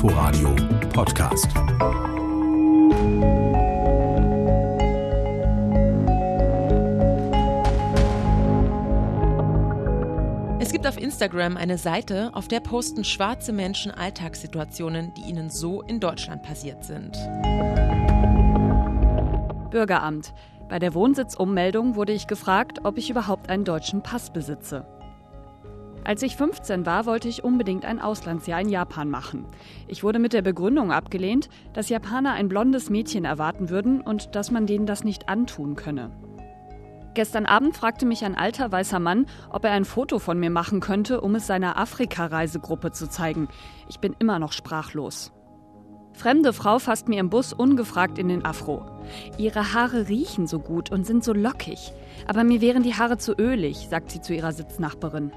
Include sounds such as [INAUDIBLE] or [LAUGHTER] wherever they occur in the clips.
Inforadio Podcast. Es gibt auf Instagram eine Seite, auf der posten schwarze Menschen Alltagssituationen, die ihnen so in Deutschland passiert sind. Bürgeramt. Bei der Wohnsitzummeldung wurde ich gefragt, ob ich überhaupt einen deutschen Pass besitze. Als ich 15 war, wollte ich unbedingt ein Auslandsjahr in Japan machen. Ich wurde mit der Begründung abgelehnt, dass Japaner ein blondes Mädchen erwarten würden und dass man denen das nicht antun könne. Gestern Abend fragte mich ein alter weißer Mann, ob er ein Foto von mir machen könnte, um es seiner Afrika-Reisegruppe zu zeigen. Ich bin immer noch sprachlos. Fremde Frau fasst mir im Bus ungefragt in den Afro. Ihre Haare riechen so gut und sind so lockig. Aber mir wären die Haare zu ölig, sagt sie zu ihrer Sitznachbarin.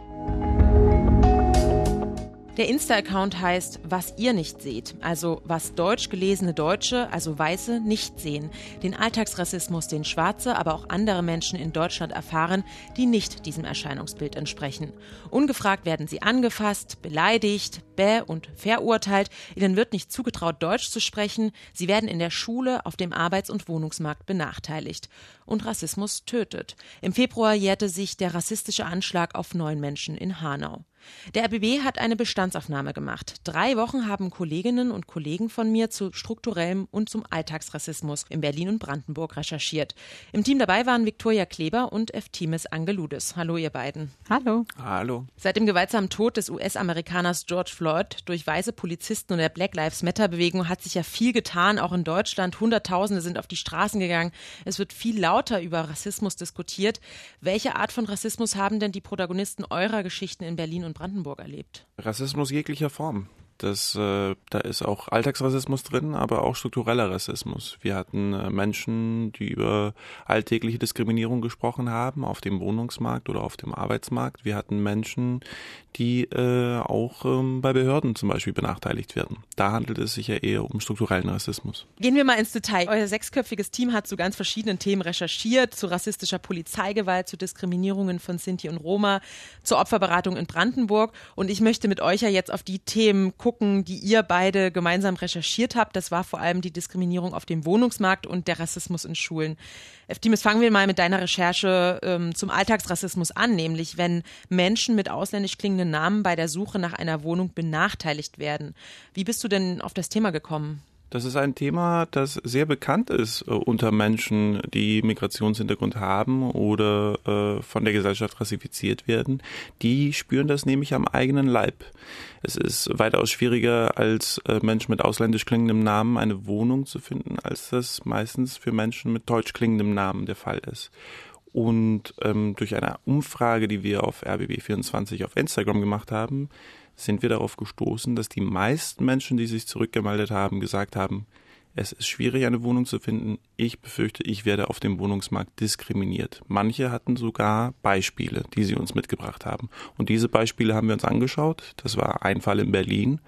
Der Insta-Account heißt Was ihr nicht seht, also was deutsch gelesene Deutsche, also Weiße, nicht sehen. Den Alltagsrassismus, den Schwarze, aber auch andere Menschen in Deutschland erfahren, die nicht diesem Erscheinungsbild entsprechen. Ungefragt werden sie angefasst, beleidigt, bäh und verurteilt. Ihnen wird nicht zugetraut, Deutsch zu sprechen. Sie werden in der Schule, auf dem Arbeits- und Wohnungsmarkt benachteiligt. Und Rassismus tötet. Im Februar jährte sich der rassistische Anschlag auf neun Menschen in Hanau. Der RBB hat eine Bestandsaufnahme gemacht. Drei Wochen haben Kolleginnen und Kollegen von mir zu strukturellem und zum Alltagsrassismus in Berlin und Brandenburg recherchiert. Im Team dabei waren Viktoria Kleber und Eftimis Angeludes. Hallo, ihr beiden. Hallo. Hallo. Seit dem gewaltsamen Tod des US-Amerikaners George Floyd durch weiße Polizisten und der Black Lives Matter-Bewegung hat sich ja viel getan, auch in Deutschland. Hunderttausende sind auf die Straßen gegangen. Es wird viel lauter über Rassismus diskutiert. Welche Art von Rassismus haben denn die Protagonisten eurer Geschichten in Berlin und und Brandenburg erlebt? Rassismus jeglicher Form. Das, äh, da ist auch Alltagsrassismus drin, aber auch struktureller Rassismus. Wir hatten äh, Menschen, die über alltägliche Diskriminierung gesprochen haben, auf dem Wohnungsmarkt oder auf dem Arbeitsmarkt. Wir hatten Menschen, die äh, auch ähm, bei Behörden zum Beispiel benachteiligt werden. Da handelt es sich ja eher um strukturellen Rassismus. Gehen wir mal ins Detail. Euer sechsköpfiges Team hat zu ganz verschiedenen Themen recherchiert, zu rassistischer Polizeigewalt, zu Diskriminierungen von Sinti und Roma, zur Opferberatung in Brandenburg. Und ich möchte mit euch ja jetzt auf die Themen gucken, gucken, die ihr beide gemeinsam recherchiert habt. Das war vor allem die Diskriminierung auf dem Wohnungsmarkt und der Rassismus in Schulen. Eftimis, fangen wir mal mit deiner Recherche ähm, zum Alltagsrassismus an, nämlich wenn Menschen mit ausländisch klingenden Namen bei der Suche nach einer Wohnung benachteiligt werden. Wie bist du denn auf das Thema gekommen? Das ist ein Thema, das sehr bekannt ist äh, unter Menschen, die Migrationshintergrund haben oder äh, von der Gesellschaft rassifiziert werden. Die spüren das nämlich am eigenen Leib. Es ist weitaus schwieriger, als äh, Menschen mit ausländisch klingendem Namen eine Wohnung zu finden, als das meistens für Menschen mit deutsch klingendem Namen der Fall ist. Und ähm, durch eine Umfrage, die wir auf RBB24 auf Instagram gemacht haben, sind wir darauf gestoßen, dass die meisten Menschen, die sich zurückgemeldet haben, gesagt haben, es ist schwierig, eine Wohnung zu finden. Ich befürchte, ich werde auf dem Wohnungsmarkt diskriminiert. Manche hatten sogar Beispiele, die sie uns mitgebracht haben. Und diese Beispiele haben wir uns angeschaut. Das war ein Fall in Berlin,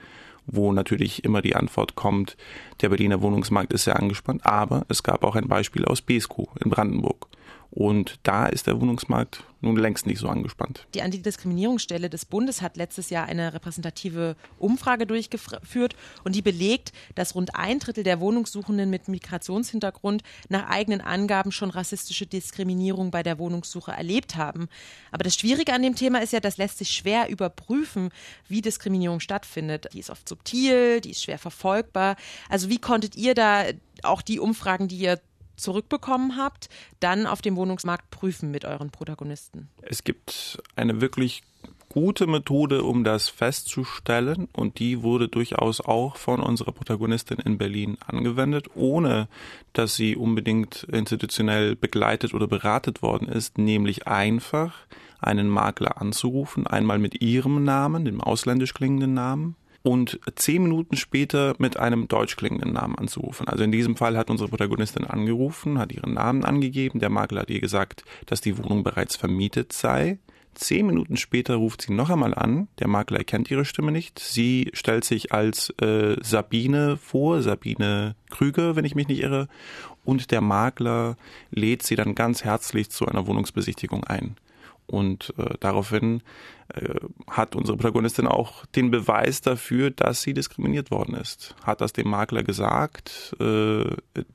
wo natürlich immer die Antwort kommt, der Berliner Wohnungsmarkt ist sehr angespannt. Aber es gab auch ein Beispiel aus Beskow in Brandenburg. Und da ist der Wohnungsmarkt nun längst nicht so angespannt. Die Antidiskriminierungsstelle des Bundes hat letztes Jahr eine repräsentative Umfrage durchgeführt und die belegt, dass rund ein Drittel der Wohnungssuchenden mit Migrationshintergrund nach eigenen Angaben schon rassistische Diskriminierung bei der Wohnungssuche erlebt haben. Aber das Schwierige an dem Thema ist ja, das lässt sich schwer überprüfen, wie Diskriminierung stattfindet. Die ist oft subtil, die ist schwer verfolgbar. Also wie konntet ihr da auch die Umfragen, die ihr zurückbekommen habt, dann auf dem Wohnungsmarkt prüfen mit euren Protagonisten? Es gibt eine wirklich gute Methode, um das festzustellen und die wurde durchaus auch von unserer Protagonistin in Berlin angewendet, ohne dass sie unbedingt institutionell begleitet oder beratet worden ist, nämlich einfach einen Makler anzurufen, einmal mit ihrem Namen, dem ausländisch klingenden Namen, und zehn Minuten später mit einem deutsch klingenden Namen anzurufen. Also in diesem Fall hat unsere Protagonistin angerufen, hat ihren Namen angegeben, der Makler hat ihr gesagt, dass die Wohnung bereits vermietet sei. Zehn Minuten später ruft sie noch einmal an. Der Makler erkennt ihre Stimme nicht. Sie stellt sich als äh, Sabine vor, Sabine Krüger, wenn ich mich nicht irre. Und der Makler lädt sie dann ganz herzlich zu einer Wohnungsbesichtigung ein. Und äh, daraufhin hat unsere Protagonistin auch den Beweis dafür, dass sie diskriminiert worden ist. Hat das dem Makler gesagt. Äh,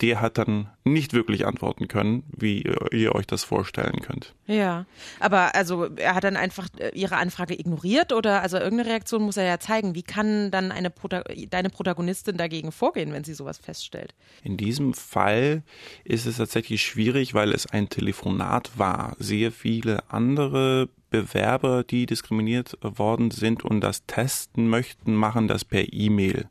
der hat dann nicht wirklich antworten können, wie ihr euch das vorstellen könnt. Ja, aber also er hat dann einfach äh, ihre Anfrage ignoriert oder also irgendeine Reaktion muss er ja zeigen. Wie kann dann eine Prota deine Protagonistin dagegen vorgehen, wenn sie sowas feststellt? In diesem Fall ist es tatsächlich schwierig, weil es ein Telefonat war. Sehr viele andere Bewerber, die diskriminiert worden sind und das testen möchten, machen das per E-Mail.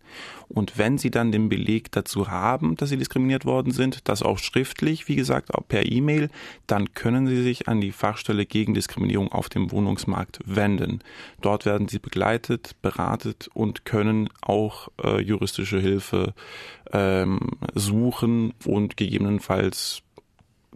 Und wenn sie dann den Beleg dazu haben, dass sie diskriminiert worden sind, das auch schriftlich, wie gesagt, auch per E-Mail, dann können sie sich an die Fachstelle gegen Diskriminierung auf dem Wohnungsmarkt wenden. Dort werden sie begleitet, beratet und können auch äh, juristische Hilfe ähm, suchen und gegebenenfalls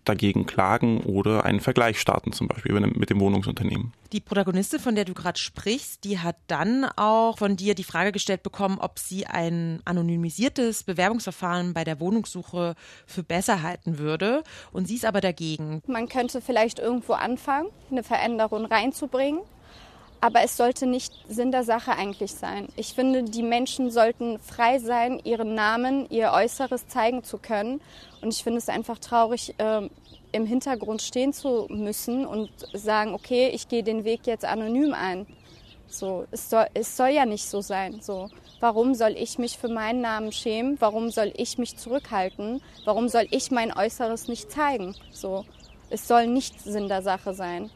dagegen klagen oder einen Vergleich starten, zum Beispiel mit dem Wohnungsunternehmen. Die Protagonistin, von der du gerade sprichst, die hat dann auch von dir die Frage gestellt bekommen, ob sie ein anonymisiertes Bewerbungsverfahren bei der Wohnungssuche für besser halten würde. Und sie ist aber dagegen. Man könnte vielleicht irgendwo anfangen, eine Veränderung reinzubringen. Aber es sollte nicht Sinn der Sache eigentlich sein. Ich finde, die Menschen sollten frei sein, ihren Namen, ihr Äußeres zeigen zu können. Und ich finde es einfach traurig, äh, im Hintergrund stehen zu müssen und sagen, okay, ich gehe den Weg jetzt anonym ein. So, es soll, es soll ja nicht so sein. So, warum soll ich mich für meinen Namen schämen? Warum soll ich mich zurückhalten? Warum soll ich mein Äußeres nicht zeigen? So, es soll nicht Sinn der Sache sein.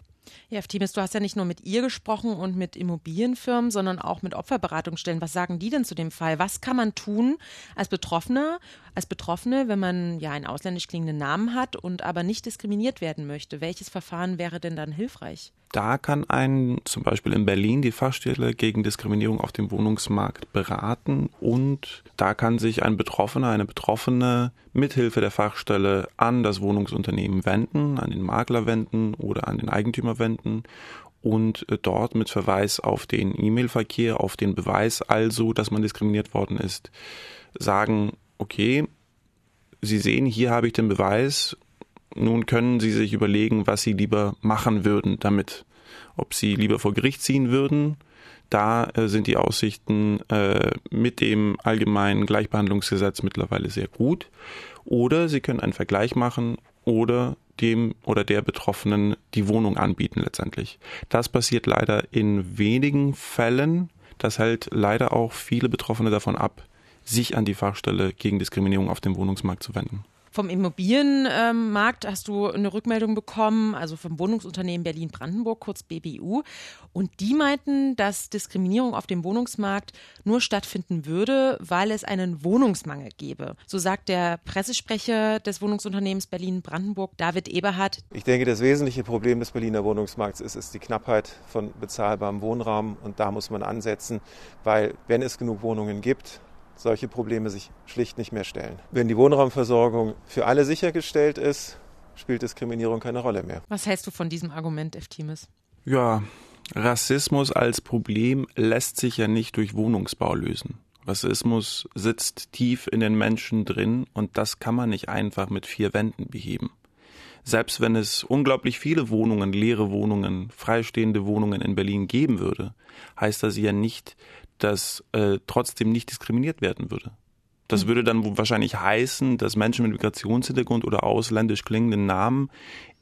Ja, Timis, du hast ja nicht nur mit ihr gesprochen und mit Immobilienfirmen, sondern auch mit Opferberatungsstellen. Was sagen die denn zu dem Fall? Was kann man tun als Betroffener, als Betroffene, wenn man ja einen ausländisch klingenden Namen hat und aber nicht diskriminiert werden möchte? Welches Verfahren wäre denn dann hilfreich? Da kann ein zum Beispiel in Berlin die Fachstelle gegen Diskriminierung auf dem Wohnungsmarkt beraten und da kann sich ein Betroffener, eine Betroffene mithilfe der Fachstelle an das Wohnungsunternehmen wenden, an den Makler wenden oder an den Eigentümer wenden und äh, dort mit Verweis auf den E-Mail-Verkehr, auf den Beweis also, dass man diskriminiert worden ist, sagen, okay, Sie sehen, hier habe ich den Beweis, nun können Sie sich überlegen, was Sie lieber machen würden damit. Ob Sie lieber vor Gericht ziehen würden, da äh, sind die Aussichten äh, mit dem allgemeinen Gleichbehandlungsgesetz mittlerweile sehr gut. Oder Sie können einen Vergleich machen oder dem oder der Betroffenen die Wohnung anbieten letztendlich. Das passiert leider in wenigen Fällen. Das hält leider auch viele Betroffene davon ab, sich an die Fachstelle gegen Diskriminierung auf dem Wohnungsmarkt zu wenden. Vom Immobilienmarkt hast du eine Rückmeldung bekommen, also vom Wohnungsunternehmen Berlin-Brandenburg, kurz BBU. Und die meinten, dass Diskriminierung auf dem Wohnungsmarkt nur stattfinden würde, weil es einen Wohnungsmangel gäbe. So sagt der Pressesprecher des Wohnungsunternehmens Berlin-Brandenburg, David Eberhardt. Ich denke, das wesentliche Problem des Berliner Wohnungsmarkts ist, ist die Knappheit von bezahlbarem Wohnraum. Und da muss man ansetzen, weil wenn es genug Wohnungen gibt, solche Probleme sich schlicht nicht mehr stellen. Wenn die Wohnraumversorgung für alle sichergestellt ist, spielt Diskriminierung keine Rolle mehr. Was hältst du von diesem Argument, Eftimis? Ja, Rassismus als Problem lässt sich ja nicht durch Wohnungsbau lösen. Rassismus sitzt tief in den Menschen drin und das kann man nicht einfach mit vier Wänden beheben. Selbst wenn es unglaublich viele Wohnungen, leere Wohnungen, freistehende Wohnungen in Berlin geben würde, heißt das ja nicht, dass äh, trotzdem nicht diskriminiert werden würde. Das mhm. würde dann wahrscheinlich heißen, dass Menschen mit Migrationshintergrund oder ausländisch klingenden Namen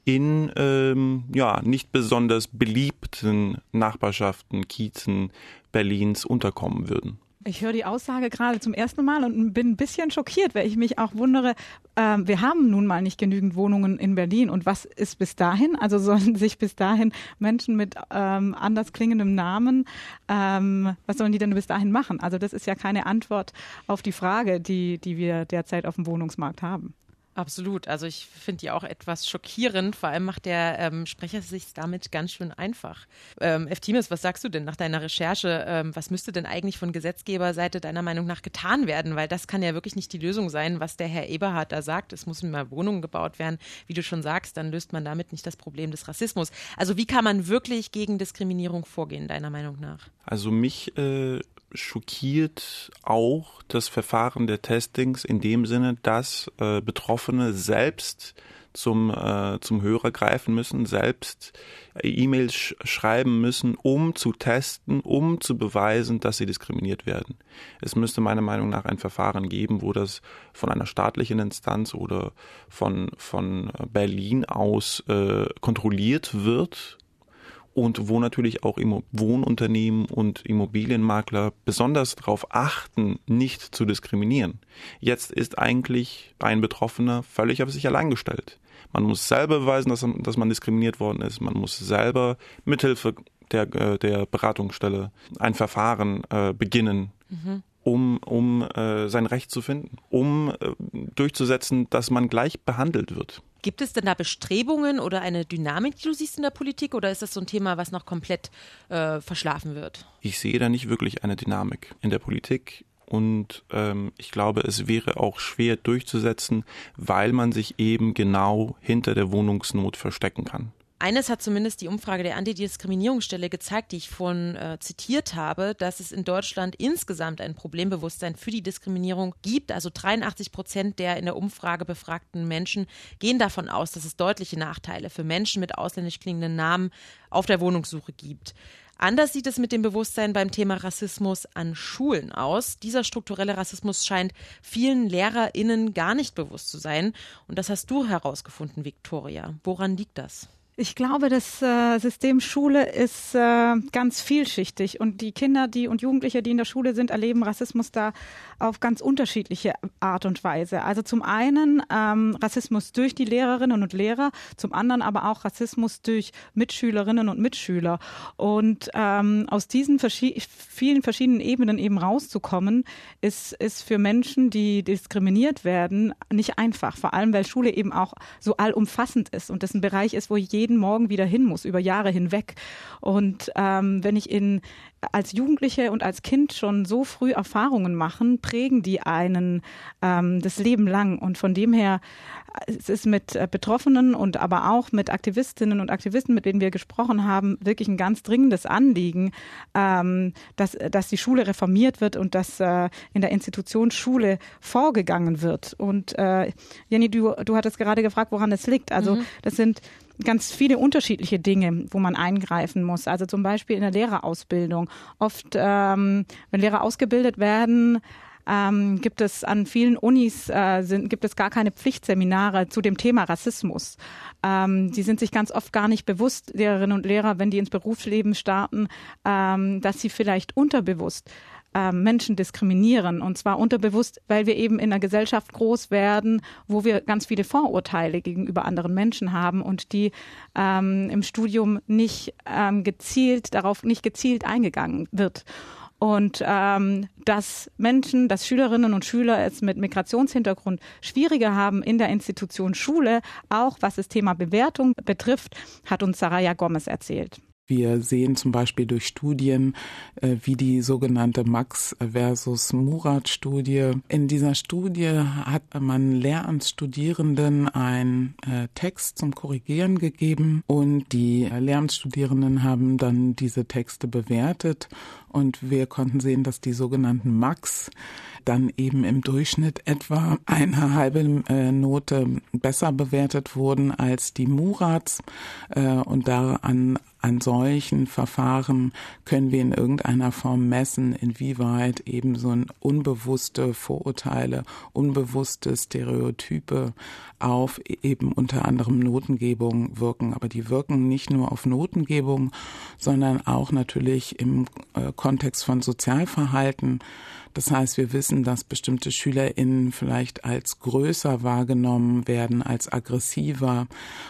in ähm, ja nicht besonders beliebten Nachbarschaften, Kiezen Berlins unterkommen würden. Ich höre die Aussage gerade zum ersten Mal und bin ein bisschen schockiert, weil ich mich auch wundere, äh, wir haben nun mal nicht genügend Wohnungen in Berlin. Und was ist bis dahin? Also sollen [LAUGHS] sich bis dahin Menschen mit ähm, anders klingendem Namen, ähm, was sollen die denn bis dahin machen? Also das ist ja keine Antwort auf die Frage, die, die wir derzeit auf dem Wohnungsmarkt haben. Absolut. Also ich finde die auch etwas schockierend. Vor allem macht der ähm, Sprecher sich damit ganz schön einfach. Ähm, Eftimis, was sagst du denn nach deiner Recherche? Ähm, was müsste denn eigentlich von Gesetzgeberseite deiner Meinung nach getan werden? Weil das kann ja wirklich nicht die Lösung sein, was der Herr Eberhard da sagt. Es müssen mehr Wohnungen gebaut werden. Wie du schon sagst, dann löst man damit nicht das Problem des Rassismus. Also wie kann man wirklich gegen Diskriminierung vorgehen, deiner Meinung nach? Also mich äh, schockiert auch das Verfahren der Testings in dem Sinne, dass äh, Betroffene selbst zum, äh, zum Hörer greifen müssen, selbst E-Mails sch schreiben müssen, um zu testen, um zu beweisen, dass sie diskriminiert werden. Es müsste meiner Meinung nach ein Verfahren geben, wo das von einer staatlichen Instanz oder von, von Berlin aus äh, kontrolliert wird und wo natürlich auch Wohnunternehmen und Immobilienmakler besonders darauf achten, nicht zu diskriminieren. Jetzt ist eigentlich ein Betroffener völlig auf sich allein gestellt. Man muss selber beweisen, dass, dass man diskriminiert worden ist. Man muss selber mithilfe der, äh, der Beratungsstelle ein Verfahren äh, beginnen. Mhm um, um äh, sein Recht zu finden, um äh, durchzusetzen, dass man gleich behandelt wird. Gibt es denn da Bestrebungen oder eine Dynamik, die du siehst in der Politik, oder ist das so ein Thema, was noch komplett äh, verschlafen wird? Ich sehe da nicht wirklich eine Dynamik in der Politik. Und ähm, ich glaube, es wäre auch schwer durchzusetzen, weil man sich eben genau hinter der Wohnungsnot verstecken kann. Eines hat zumindest die Umfrage der Antidiskriminierungsstelle gezeigt, die ich vorhin äh, zitiert habe, dass es in Deutschland insgesamt ein Problembewusstsein für die Diskriminierung gibt. Also 83 Prozent der in der Umfrage befragten Menschen gehen davon aus, dass es deutliche Nachteile für Menschen mit ausländisch klingenden Namen auf der Wohnungssuche gibt. Anders sieht es mit dem Bewusstsein beim Thema Rassismus an Schulen aus. Dieser strukturelle Rassismus scheint vielen LehrerInnen gar nicht bewusst zu sein. Und das hast du herausgefunden, Viktoria. Woran liegt das? Ich glaube, das äh, System Schule ist äh, ganz vielschichtig und die Kinder, die und Jugendliche, die in der Schule sind, erleben Rassismus da auf ganz unterschiedliche Art und Weise. Also zum einen ähm, Rassismus durch die Lehrerinnen und Lehrer, zum anderen aber auch Rassismus durch Mitschülerinnen und Mitschüler. Und ähm, aus diesen vielen verschiedenen Ebenen eben rauszukommen, ist, ist für Menschen, die diskriminiert werden, nicht einfach. Vor allem, weil Schule eben auch so allumfassend ist und das ein Bereich ist, wo jeder jeden Morgen wieder hin muss, über Jahre hinweg. Und ähm, wenn ich in als Jugendliche und als Kind schon so früh Erfahrungen machen, prägen die einen ähm, das Leben lang. Und von dem her es ist mit äh, Betroffenen und aber auch mit Aktivistinnen und Aktivisten, mit denen wir gesprochen haben, wirklich ein ganz dringendes Anliegen, ähm, dass, dass die Schule reformiert wird und dass äh, in der Institution Schule vorgegangen wird. Und äh, Jenny, du, du hattest gerade gefragt, woran es liegt. Also mhm. das sind ganz viele unterschiedliche Dinge, wo man eingreifen muss. Also zum Beispiel in der Lehrerausbildung. Oft, ähm, wenn Lehrer ausgebildet werden, ähm, gibt es an vielen Unis äh, sind, gibt es gar keine Pflichtseminare zu dem Thema Rassismus. Ähm, die sind sich ganz oft gar nicht bewusst, Lehrerinnen und Lehrer, wenn die ins Berufsleben starten, ähm, dass sie vielleicht unterbewusst ähm, Menschen diskriminieren. Und zwar unterbewusst, weil wir eben in einer Gesellschaft groß werden, wo wir ganz viele Vorurteile gegenüber anderen Menschen haben und die ähm, im Studium nicht ähm, gezielt, darauf nicht gezielt eingegangen wird. Und ähm, dass Menschen, dass Schülerinnen und Schüler es mit Migrationshintergrund schwieriger haben in der Institution Schule, auch was das Thema Bewertung betrifft, hat uns Saraya Gomez erzählt. Wir sehen zum Beispiel durch Studien äh, wie die sogenannte Max versus Murat Studie. In dieser Studie hat man Lehramtsstudierenden einen äh, Text zum Korrigieren gegeben und die Lehramtsstudierenden haben dann diese Texte bewertet und wir konnten sehen, dass die sogenannten Max dann eben im Durchschnitt etwa eine halbe äh, Note besser bewertet wurden als die Murats. Äh, und da an, solchen Verfahren können wir in irgendeiner Form messen, inwieweit eben so ein unbewusste Vorurteile, unbewusste Stereotype auf eben unter anderem Notengebung wirken. Aber die wirken nicht nur auf Notengebung, sondern auch natürlich im äh, Kontext von Sozialverhalten. Das heißt, wir wissen, dass bestimmte SchülerInnen vielleicht als größer wahrgenommen werden, als aggressiver.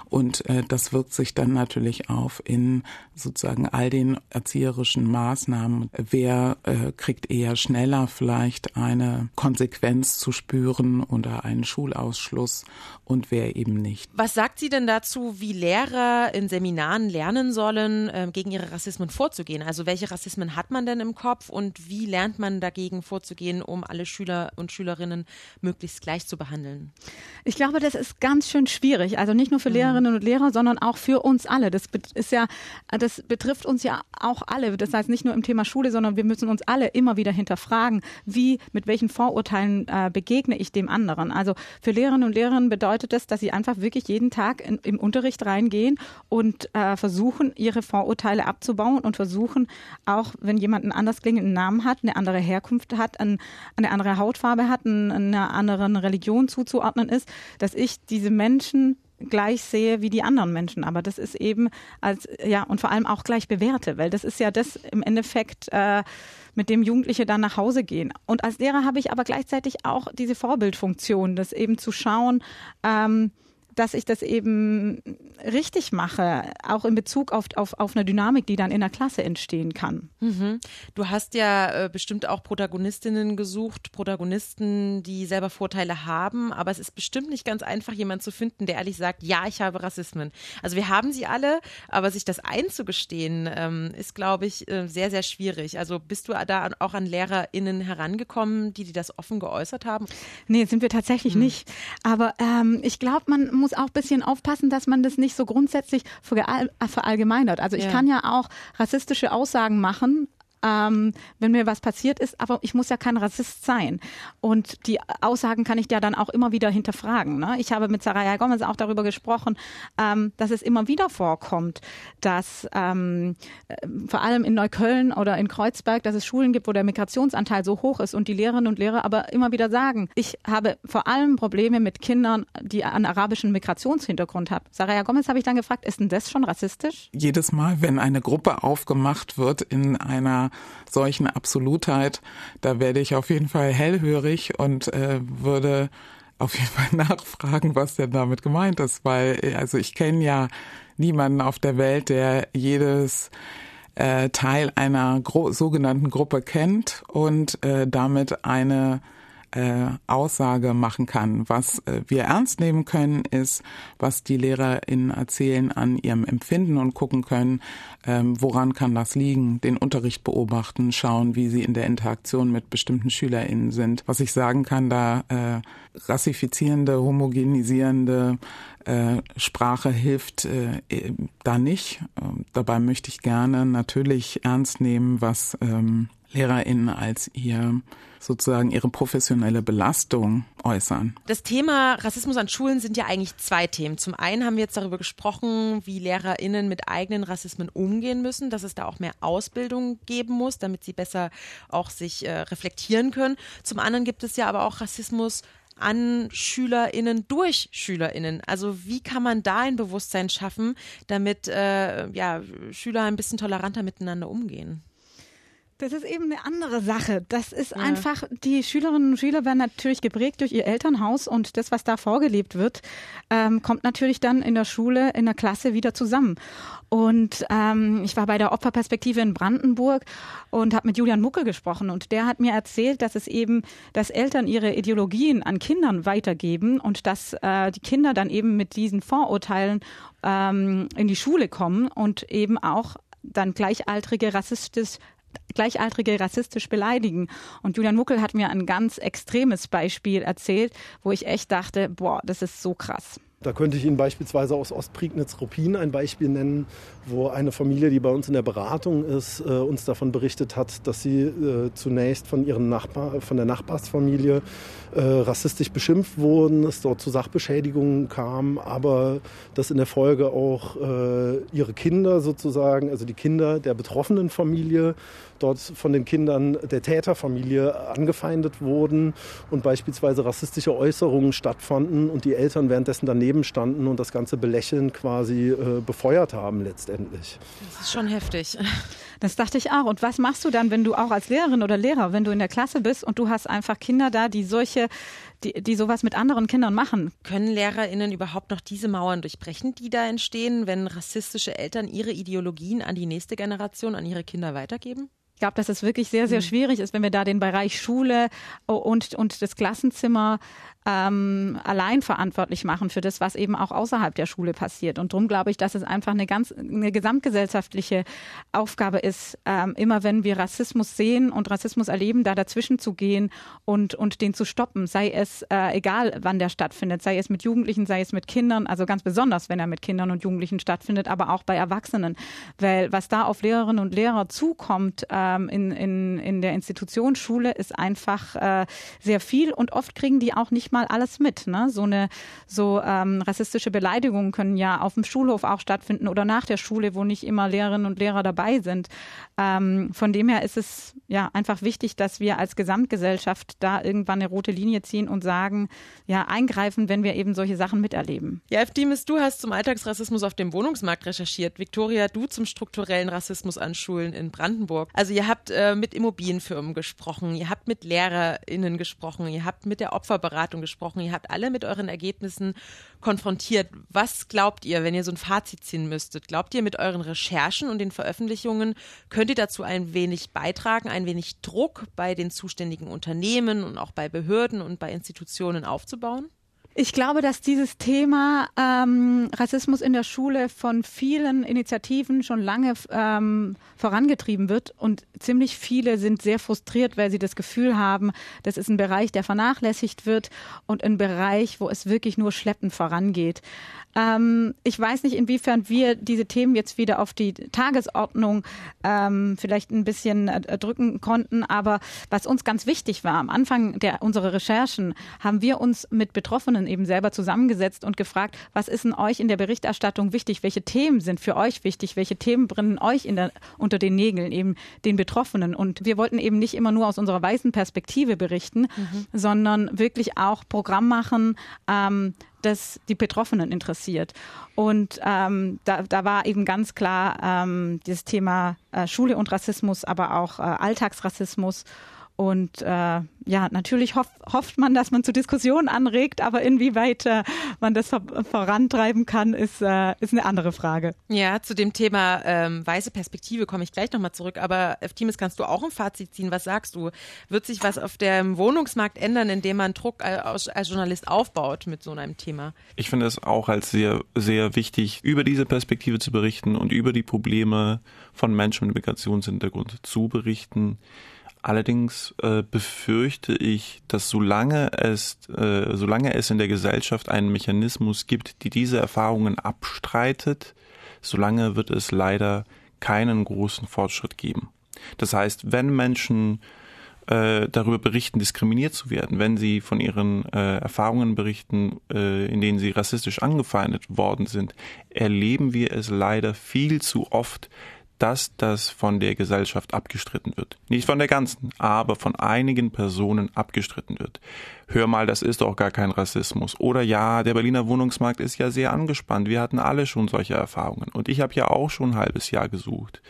Und äh, das wirkt sich dann natürlich auf in sozusagen all den erzieherischen Maßnahmen. Wer äh, kriegt eher schneller vielleicht eine Konsequenz zu spüren oder einen Schulausschluss und wer eben nicht. Was sagt sie denn dazu, wie Lehrer in Seminaren lernen sollen, äh, gegen ihre Rassismen vorzugehen? Also welche Rassismen hat man denn im Kopf und wie lernt man dagegen vorzugehen? Vorzugehen, um alle Schüler und Schülerinnen möglichst gleich zu behandeln? Ich glaube, das ist ganz schön schwierig. Also nicht nur für mhm. Lehrerinnen und Lehrer, sondern auch für uns alle. Das ist ja, das betrifft uns ja auch alle. Das heißt nicht nur im Thema Schule, sondern wir müssen uns alle immer wieder hinterfragen, wie, mit welchen Vorurteilen äh, begegne ich dem anderen. Also für Lehrerinnen und Lehrer bedeutet das, dass sie einfach wirklich jeden Tag in, im Unterricht reingehen und äh, versuchen, ihre Vorurteile abzubauen und versuchen auch, wenn jemand einen anders klingenden Namen hat, eine andere Herkunft hat, ein, eine andere Hautfarbe hat, ein, einer anderen Religion zuzuordnen ist, dass ich diese Menschen gleich sehe wie die anderen Menschen. Aber das ist eben als, ja, und vor allem auch gleich bewerte, weil das ist ja das im Endeffekt, äh, mit dem Jugendliche dann nach Hause gehen. Und als Lehrer habe ich aber gleichzeitig auch diese Vorbildfunktion, das eben zu schauen, ähm, dass ich das eben richtig mache, auch in Bezug auf, auf, auf eine Dynamik, die dann in der Klasse entstehen kann. Mhm. Du hast ja äh, bestimmt auch Protagonistinnen gesucht, Protagonisten, die selber Vorteile haben, aber es ist bestimmt nicht ganz einfach, jemanden zu finden, der ehrlich sagt, ja, ich habe Rassismen. Also wir haben sie alle, aber sich das einzugestehen, ähm, ist, glaube ich, äh, sehr, sehr schwierig. Also bist du da auch an LehrerInnen herangekommen, die dir das offen geäußert haben? Nee, sind wir tatsächlich hm. nicht. Aber ähm, ich glaube, man muss auch ein bisschen aufpassen, dass man das nicht so grundsätzlich verallgemeinert. Also ich ja. kann ja auch rassistische Aussagen machen, ähm, wenn mir was passiert ist, aber ich muss ja kein Rassist sein. Und die Aussagen kann ich ja dann auch immer wieder hinterfragen. Ne? Ich habe mit Saraya Gomez auch darüber gesprochen, ähm, dass es immer wieder vorkommt, dass ähm, äh, vor allem in Neukölln oder in Kreuzberg, dass es Schulen gibt, wo der Migrationsanteil so hoch ist und die Lehrerinnen und Lehrer aber immer wieder sagen, ich habe vor allem Probleme mit Kindern, die einen arabischen Migrationshintergrund haben. Saraya Gomez habe ich dann gefragt, ist denn das schon rassistisch? Jedes Mal, wenn eine Gruppe aufgemacht wird in einer solchen Absolutheit, da werde ich auf jeden Fall hellhörig und äh, würde auf jeden Fall [LAUGHS] nachfragen, was denn damit gemeint ist, weil also ich kenne ja niemanden auf der Welt, der jedes äh, Teil einer gro sogenannten Gruppe kennt und äh, damit eine äh, Aussage machen kann. Was äh, wir ernst nehmen können, ist, was die LehrerInnen erzählen an ihrem Empfinden und gucken können, ähm, woran kann das liegen, den Unterricht beobachten, schauen, wie sie in der Interaktion mit bestimmten SchülerInnen sind. Was ich sagen kann, da äh, rassifizierende, homogenisierende äh, Sprache hilft äh, da nicht. Ähm, dabei möchte ich gerne natürlich ernst nehmen, was ähm, LehrerInnen als ihr sozusagen ihre professionelle Belastung äußern. Das Thema Rassismus an Schulen sind ja eigentlich zwei Themen. Zum einen haben wir jetzt darüber gesprochen, wie LehrerInnen mit eigenen Rassismen umgehen müssen, dass es da auch mehr Ausbildung geben muss, damit sie besser auch sich äh, reflektieren können. Zum anderen gibt es ja aber auch Rassismus an SchülerInnen durch SchülerInnen. Also wie kann man da ein Bewusstsein schaffen, damit äh, ja, Schüler ein bisschen toleranter miteinander umgehen? Das ist eben eine andere Sache. Das ist ja. einfach, die Schülerinnen und Schüler werden natürlich geprägt durch ihr Elternhaus und das, was da vorgelebt wird, ähm, kommt natürlich dann in der Schule, in der Klasse wieder zusammen. Und ähm, ich war bei der Opferperspektive in Brandenburg und habe mit Julian Mucke gesprochen und der hat mir erzählt, dass es eben, dass Eltern ihre Ideologien an Kindern weitergeben und dass äh, die Kinder dann eben mit diesen Vorurteilen ähm, in die Schule kommen und eben auch dann gleichaltrige rassistisch Gleichaltrige rassistisch beleidigen. Und Julian Muckel hat mir ein ganz extremes Beispiel erzählt, wo ich echt dachte, boah, das ist so krass. Da könnte ich Ihnen beispielsweise aus Ostprignitz-Ruppin ein Beispiel nennen, wo eine Familie, die bei uns in der Beratung ist, äh, uns davon berichtet hat, dass sie äh, zunächst von, ihren Nachbar, von der Nachbarsfamilie äh, rassistisch beschimpft wurden, es dort zu Sachbeschädigungen kam, aber dass in der Folge auch äh, ihre Kinder sozusagen, also die Kinder der betroffenen Familie, dort von den Kindern der Täterfamilie angefeindet wurden und beispielsweise rassistische Äußerungen stattfanden und die Eltern währenddessen daneben standen und das Ganze belächelnd quasi äh, befeuert haben letztendlich. Das ist schon heftig. [LAUGHS] Das dachte ich auch. Und was machst du dann, wenn du auch als Lehrerin oder Lehrer, wenn du in der Klasse bist und du hast einfach Kinder da, die solche, die, die sowas mit anderen Kindern machen? Können LehrerInnen überhaupt noch diese Mauern durchbrechen, die da entstehen, wenn rassistische Eltern ihre Ideologien an die nächste Generation, an ihre Kinder weitergeben? Ich glaube, dass es wirklich sehr, sehr mhm. schwierig ist, wenn wir da den Bereich Schule und, und das Klassenzimmer ähm, allein verantwortlich machen für das, was eben auch außerhalb der Schule passiert. Und darum glaube ich, dass es einfach eine ganz eine gesamtgesellschaftliche Aufgabe ist, ähm, immer wenn wir Rassismus sehen und Rassismus erleben, da dazwischen zu gehen und, und den zu stoppen. Sei es äh, egal, wann der stattfindet, sei es mit Jugendlichen, sei es mit Kindern, also ganz besonders, wenn er mit Kindern und Jugendlichen stattfindet, aber auch bei Erwachsenen. Weil was da auf Lehrerinnen und Lehrer zukommt ähm, in, in, in der Institutionsschule, ist einfach äh, sehr viel und oft kriegen die auch nicht mal alles mit. Ne? So eine so ähm, rassistische Beleidigungen können ja auf dem Schulhof auch stattfinden oder nach der Schule, wo nicht immer Lehrerinnen und Lehrer dabei sind. Ähm, von dem her ist es ja einfach wichtig, dass wir als Gesamtgesellschaft da irgendwann eine rote Linie ziehen und sagen, ja, eingreifen, wenn wir eben solche Sachen miterleben. Ja, Eftimis, du hast zum Alltagsrassismus auf dem Wohnungsmarkt recherchiert. Viktoria, du zum strukturellen Rassismus an Schulen in Brandenburg. Also ihr habt äh, mit Immobilienfirmen gesprochen, ihr habt mit LehrerInnen gesprochen, ihr habt mit der Opferberatung gesprochen, ihr habt alle mit euren Ergebnissen konfrontiert. Was glaubt ihr, wenn ihr so ein Fazit ziehen müsstet? Glaubt ihr, mit euren Recherchen und den Veröffentlichungen könnt ihr dazu ein wenig beitragen, ein wenig Druck bei den zuständigen Unternehmen und auch bei Behörden und bei Institutionen aufzubauen? Ich glaube, dass dieses Thema ähm, Rassismus in der Schule von vielen Initiativen schon lange ähm, vorangetrieben wird und ziemlich viele sind sehr frustriert, weil sie das Gefühl haben, das ist ein Bereich, der vernachlässigt wird und ein Bereich, wo es wirklich nur schleppend vorangeht. Ähm, ich weiß nicht, inwiefern wir diese Themen jetzt wieder auf die Tagesordnung ähm, vielleicht ein bisschen äh, drücken konnten. Aber was uns ganz wichtig war, am Anfang der, unserer Recherchen haben wir uns mit Betroffenen eben selber zusammengesetzt und gefragt, was ist denn euch in der Berichterstattung wichtig? Welche Themen sind für euch wichtig? Welche Themen brennen euch der, unter den Nägeln, eben den Betroffenen? Und wir wollten eben nicht immer nur aus unserer weißen Perspektive berichten, mhm. sondern wirklich auch Programm machen, ähm, das die Betroffenen interessiert. Und ähm, da, da war eben ganz klar ähm, das Thema äh, Schule und Rassismus, aber auch äh, Alltagsrassismus und äh, ja, natürlich hoff, hofft man, dass man zu Diskussionen anregt, aber inwieweit äh, man das vorantreiben kann, ist, äh, ist eine andere Frage. Ja, zu dem Thema ähm, weiße Perspektive komme ich gleich nochmal zurück. Aber Eftimis, kannst du auch ein Fazit ziehen? Was sagst du? Wird sich was auf dem Wohnungsmarkt ändern, indem man Druck als, als Journalist aufbaut mit so einem Thema? Ich finde es auch als sehr, sehr wichtig, über diese Perspektive zu berichten und über die Probleme von Menschen mit Migrationshintergrund zu berichten. Allerdings äh, befürchte ich, dass solange es, äh, solange es in der Gesellschaft einen Mechanismus gibt, die diese Erfahrungen abstreitet, solange wird es leider keinen großen Fortschritt geben. Das heißt, wenn Menschen äh, darüber berichten, diskriminiert zu werden, wenn sie von ihren äh, Erfahrungen berichten, äh, in denen sie rassistisch angefeindet worden sind, erleben wir es leider viel zu oft, dass das von der Gesellschaft abgestritten wird. Nicht von der ganzen, aber von einigen Personen abgestritten wird. Hör mal, das ist doch gar kein Rassismus. Oder ja, der Berliner Wohnungsmarkt ist ja sehr angespannt. Wir hatten alle schon solche Erfahrungen. Und ich habe ja auch schon ein halbes Jahr gesucht.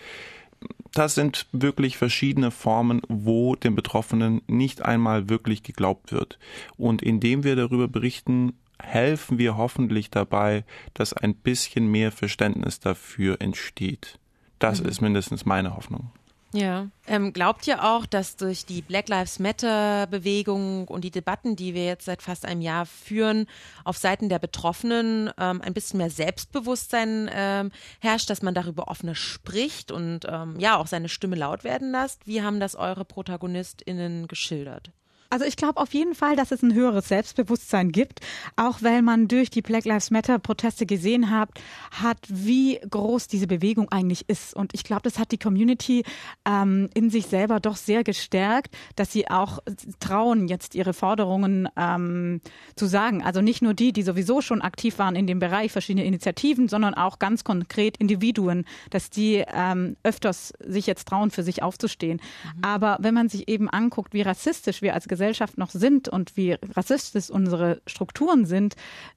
Das sind wirklich verschiedene Formen, wo den Betroffenen nicht einmal wirklich geglaubt wird. Und indem wir darüber berichten, helfen wir hoffentlich dabei, dass ein bisschen mehr Verständnis dafür entsteht. Das mhm. ist mindestens meine Hoffnung. Ja. Ähm, glaubt ihr auch, dass durch die Black Lives Matter Bewegung und die Debatten, die wir jetzt seit fast einem Jahr führen, auf Seiten der Betroffenen ähm, ein bisschen mehr Selbstbewusstsein ähm, herrscht, dass man darüber offener spricht und ähm, ja auch seine Stimme laut werden lässt? Wie haben das eure ProtagonistInnen geschildert? Also ich glaube auf jeden Fall, dass es ein höheres Selbstbewusstsein gibt, auch weil man durch die Black Lives Matter Proteste gesehen hat, hat, wie groß diese Bewegung eigentlich ist. Und ich glaube, das hat die Community ähm, in sich selber doch sehr gestärkt, dass sie auch trauen, jetzt ihre Forderungen ähm, zu sagen. Also nicht nur die, die sowieso schon aktiv waren in dem Bereich, verschiedene Initiativen, sondern auch ganz konkret Individuen, dass die ähm, öfters sich jetzt trauen, für sich aufzustehen. Mhm. Aber wenn man sich eben anguckt, wie rassistisch wir als Gesellschaft Gesellschaft noch sind und wie rassistisch unsere Strukturen sind,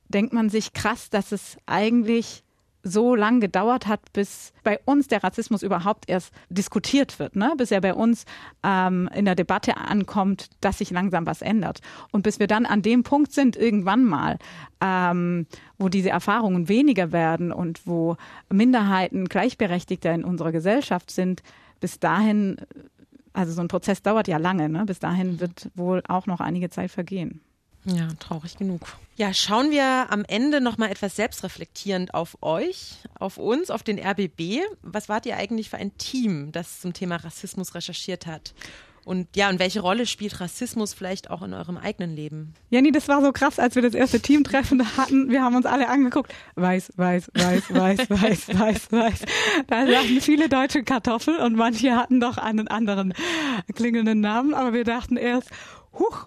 denkt man sich krass, dass es eigentlich so lang gedauert hat, bis bei uns der Rassismus überhaupt erst diskutiert wird, ne? bis er bei uns ähm, in der Debatte ankommt, dass sich langsam was ändert. Und bis wir dann an dem Punkt sind, irgendwann mal, ähm, wo diese Erfahrungen weniger werden und wo Minderheiten gleichberechtigter in unserer Gesellschaft sind, bis dahin also so ein Prozess dauert ja lange. Ne? Bis dahin wird wohl auch noch einige Zeit vergehen. Ja, traurig genug. Ja, schauen wir am Ende nochmal etwas selbstreflektierend auf euch, auf uns, auf den RBB. Was wart ihr eigentlich für ein Team, das zum Thema Rassismus recherchiert hat? Und ja, und welche Rolle spielt Rassismus vielleicht auch in eurem eigenen Leben? Jenny, das war so krass, als wir das erste Teamtreffen hatten. Wir haben uns alle angeguckt. Weiß, weiß, weiß, weiß, [LAUGHS] weiß, weiß, weiß. Da saßen viele deutsche Kartoffeln und manche hatten doch einen anderen klingelnden Namen. Aber wir dachten erst, huch,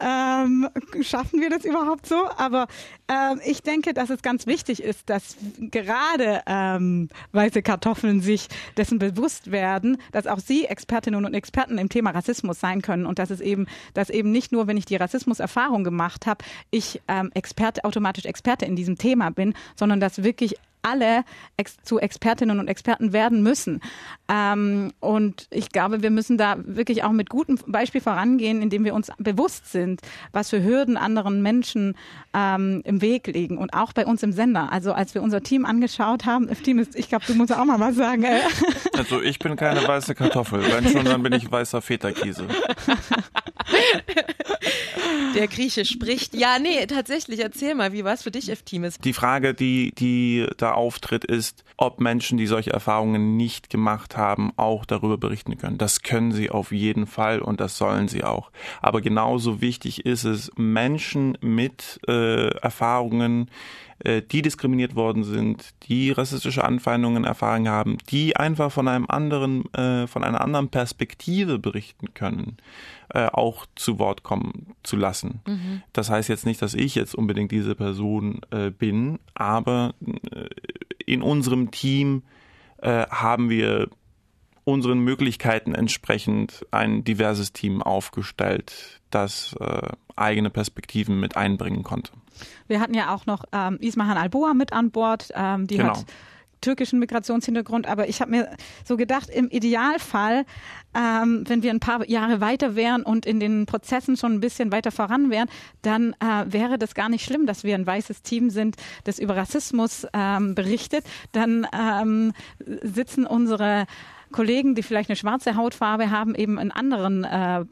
ähm, schaffen wir das überhaupt so? Aber ähm, ich denke, dass es ganz wichtig ist, dass gerade ähm, weiße Kartoffeln sich dessen bewusst werden, dass auch sie Expertinnen und Experten im Thema Rassismus sein können und dass es eben, dass eben nicht nur, wenn ich die Rassismuserfahrung gemacht habe, ich ähm, Experte, automatisch Experte in diesem Thema bin, sondern dass wirklich alle ex zu Expertinnen und Experten werden müssen. Ähm, und ich glaube, wir müssen da wirklich auch mit gutem Beispiel vorangehen, indem wir uns bewusst sind, was für Hürden anderen Menschen ähm, im Weg liegen. Und auch bei uns im Sender. Also als wir unser Team angeschaut haben, [LAUGHS] Team ist, ich glaube, du musst auch mal was sagen. Ey. [LAUGHS] Also ich bin keine weiße Kartoffel. Wenn schon, dann bin ich weißer Feta-Käse. [LAUGHS] Der Grieche spricht. Ja, nee, tatsächlich. Erzähl mal, wie war es für dich, F-Team? Die Frage, die, die da auftritt, ist, ob Menschen, die solche Erfahrungen nicht gemacht haben, auch darüber berichten können. Das können sie auf jeden Fall und das sollen sie auch. Aber genauso wichtig ist es, Menschen mit äh, Erfahrungen, die diskriminiert worden sind, die rassistische Anfeindungen erfahren haben, die einfach von einem anderen, äh, von einer anderen Perspektive berichten können, äh, auch zu Wort kommen zu lassen. Mhm. Das heißt jetzt nicht, dass ich jetzt unbedingt diese Person äh, bin, aber äh, in unserem Team äh, haben wir unseren Möglichkeiten entsprechend ein diverses Team aufgestellt, das äh, eigene Perspektiven mit einbringen konnte. Wir hatten ja auch noch ähm, Ismahan Alboa mit an Bord, ähm, die genau. hat türkischen Migrationshintergrund, aber ich habe mir so gedacht, im Idealfall, ähm, wenn wir ein paar Jahre weiter wären und in den Prozessen schon ein bisschen weiter voran wären, dann äh, wäre das gar nicht schlimm, dass wir ein weißes Team sind, das über Rassismus ähm, berichtet. Dann ähm, sitzen unsere Kollegen, die vielleicht eine schwarze Hautfarbe haben, eben in anderen äh,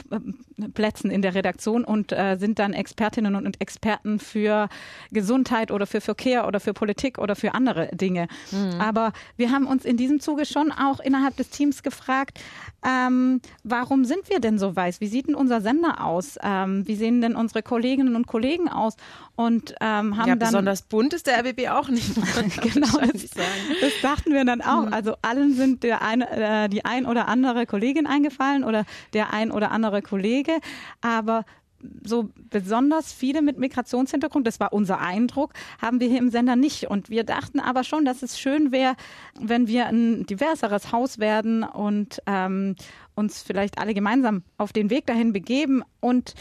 Plätzen in der Redaktion und äh, sind dann Expertinnen und Experten für Gesundheit oder für Verkehr oder für Politik oder für andere Dinge. Mhm. Aber wir haben uns in diesem Zuge schon auch innerhalb des Teams gefragt, ähm, warum sind wir denn so weiß? Wie sieht denn unser Sender aus? Ähm, wie sehen denn unsere Kolleginnen und Kollegen aus? Und ähm, haben ja, dann besonders bunt ist der RBB auch nicht. [LAUGHS] genau, das, das, dachten wir dann auch. Mhm. Also allen sind der eine, äh, die ein oder andere Kollegin eingefallen oder der ein oder andere Kollege, aber so besonders viele mit Migrationshintergrund, das war unser Eindruck, haben wir hier im Sender nicht. Und wir dachten aber schon, dass es schön wäre, wenn wir ein diverseres Haus werden und ähm, uns vielleicht alle gemeinsam auf den Weg dahin begeben und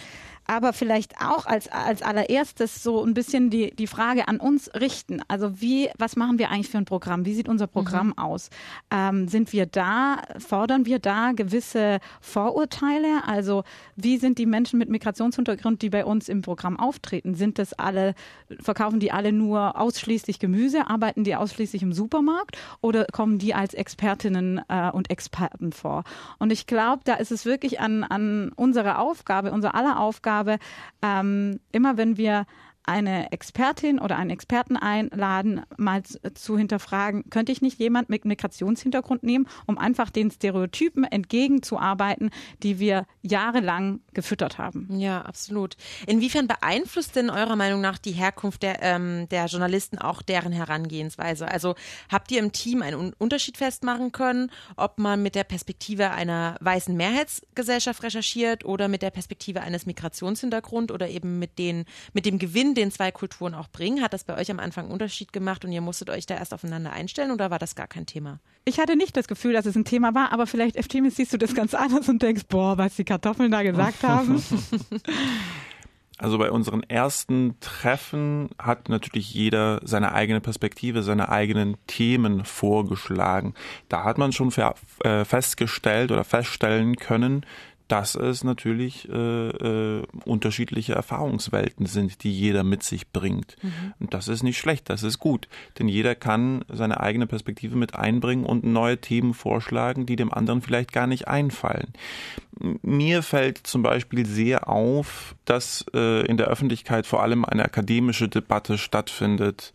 aber vielleicht auch als, als allererstes so ein bisschen die, die Frage an uns richten. Also wie, was machen wir eigentlich für ein Programm? Wie sieht unser Programm mhm. aus? Ähm, sind wir da, fordern wir da gewisse Vorurteile? Also wie sind die Menschen mit Migrationshintergrund, die bei uns im Programm auftreten? Sind das alle, verkaufen die alle nur ausschließlich Gemüse? Arbeiten die ausschließlich im Supermarkt? Oder kommen die als Expertinnen äh, und Experten vor? Und ich glaube, da ist es wirklich an, an unsere Aufgabe, unser aller Aufgabe, Aufgabe, ähm, immer wenn wir eine Expertin oder einen Experten einladen, mal zu hinterfragen, könnte ich nicht jemand mit Migrationshintergrund nehmen, um einfach den Stereotypen entgegenzuarbeiten, die wir jahrelang gefüttert haben. Ja, absolut. Inwiefern beeinflusst denn eurer Meinung nach die Herkunft der, ähm, der Journalisten auch deren Herangehensweise? Also habt ihr im Team einen Unterschied festmachen können, ob man mit der Perspektive einer weißen Mehrheitsgesellschaft recherchiert oder mit der Perspektive eines Migrationshintergrund oder eben mit den, mit dem Gewinn den zwei Kulturen auch bringen? Hat das bei euch am Anfang einen Unterschied gemacht und ihr musstet euch da erst aufeinander einstellen oder war das gar kein Thema? Ich hatte nicht das Gefühl, dass es ein Thema war, aber vielleicht, Eftimis, siehst du das ganz [LAUGHS] anders und denkst, boah, was die Kartoffeln da gesagt [LAUGHS] haben. Also bei unseren ersten Treffen hat natürlich jeder seine eigene Perspektive, seine eigenen Themen vorgeschlagen. Da hat man schon äh, festgestellt oder feststellen können, dass es natürlich äh, äh, unterschiedliche Erfahrungswelten sind, die jeder mit sich bringt. Mhm. Und das ist nicht schlecht, das ist gut. Denn jeder kann seine eigene Perspektive mit einbringen und neue Themen vorschlagen, die dem anderen vielleicht gar nicht einfallen. Mir fällt zum Beispiel sehr auf, dass äh, in der Öffentlichkeit vor allem eine akademische Debatte stattfindet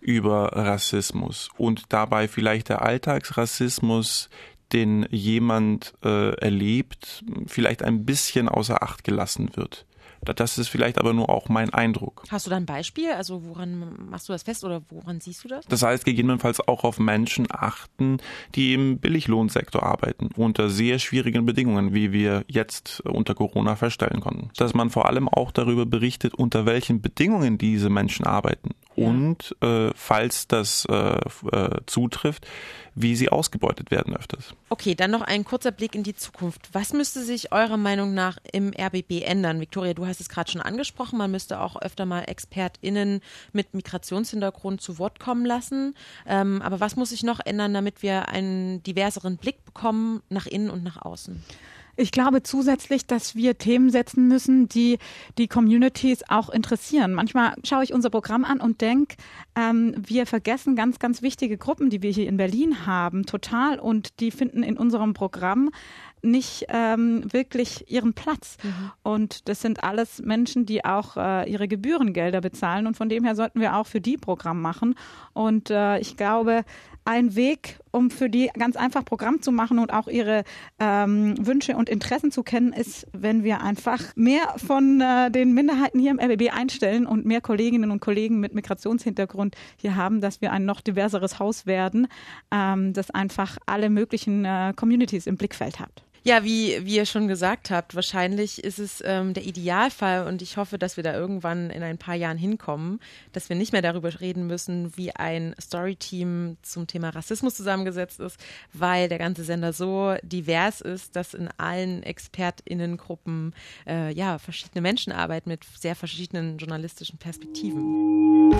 über Rassismus und dabei vielleicht der Alltagsrassismus den jemand äh, erlebt, vielleicht ein bisschen außer Acht gelassen wird. Das ist vielleicht aber nur auch mein Eindruck. Hast du da ein Beispiel? Also woran machst du das fest oder woran siehst du das? Das heißt gegebenenfalls auch auf Menschen achten, die im Billiglohnsektor arbeiten, unter sehr schwierigen Bedingungen, wie wir jetzt unter Corona feststellen konnten. Dass man vor allem auch darüber berichtet, unter welchen Bedingungen diese Menschen arbeiten ja. und äh, falls das äh, äh, zutrifft, wie sie ausgebeutet werden öfters. Okay, dann noch ein kurzer Blick in die Zukunft. Was müsste sich eurer Meinung nach im RBB ändern? Victoria, du hast es gerade schon angesprochen, man müsste auch öfter mal ExpertInnen mit Migrationshintergrund zu Wort kommen lassen. Ähm, aber was muss sich noch ändern, damit wir einen diverseren Blick bekommen nach innen und nach außen? Ich glaube zusätzlich, dass wir Themen setzen müssen, die die Communities auch interessieren. Manchmal schaue ich unser Programm an und denke, ähm, wir vergessen ganz, ganz wichtige Gruppen, die wir hier in Berlin haben, total. Und die finden in unserem Programm nicht ähm, wirklich ihren Platz. Mhm. Und das sind alles Menschen, die auch äh, ihre Gebührengelder bezahlen. Und von dem her sollten wir auch für die Programm machen. Und äh, ich glaube, ein Weg, um für die ganz einfach Programm zu machen und auch ihre ähm, Wünsche und Interessen zu kennen, ist, wenn wir einfach mehr von äh, den Minderheiten hier im RBB einstellen und mehr Kolleginnen und Kollegen mit Migrationshintergrund hier haben, dass wir ein noch diverseres Haus werden, ähm, das einfach alle möglichen äh, Communities im Blickfeld hat. Ja, wie, wie ihr schon gesagt habt, wahrscheinlich ist es ähm, der Idealfall und ich hoffe, dass wir da irgendwann in ein paar Jahren hinkommen, dass wir nicht mehr darüber reden müssen, wie ein Storyteam zum Thema Rassismus zusammengesetzt ist, weil der ganze Sender so divers ist, dass in allen ExpertInnengruppen äh, ja, verschiedene Menschen arbeiten mit sehr verschiedenen journalistischen Perspektiven.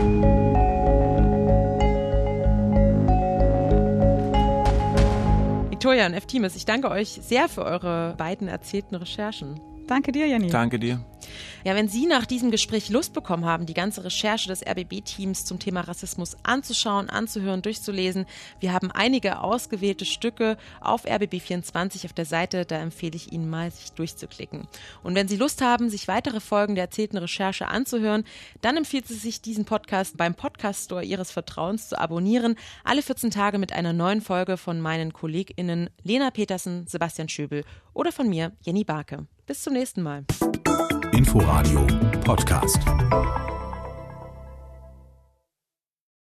Victoria und F. Teames, ich danke euch sehr für eure beiden erzählten Recherchen. Danke dir, Janine. Danke dir. Ja, wenn Sie nach diesem Gespräch Lust bekommen haben, die ganze Recherche des RBB-Teams zum Thema Rassismus anzuschauen, anzuhören, durchzulesen, wir haben einige ausgewählte Stücke auf RBB24 auf der Seite, da empfehle ich Ihnen mal, sich durchzuklicken. Und wenn Sie Lust haben, sich weitere Folgen der erzählten Recherche anzuhören, dann empfiehlt es sich, diesen Podcast beim Podcast Store Ihres Vertrauens zu abonnieren, alle 14 Tage mit einer neuen Folge von meinen KollegInnen Lena Petersen, Sebastian Schöbel oder von mir, Jenny Barke. Bis zum nächsten Mal. Inforadio Podcast.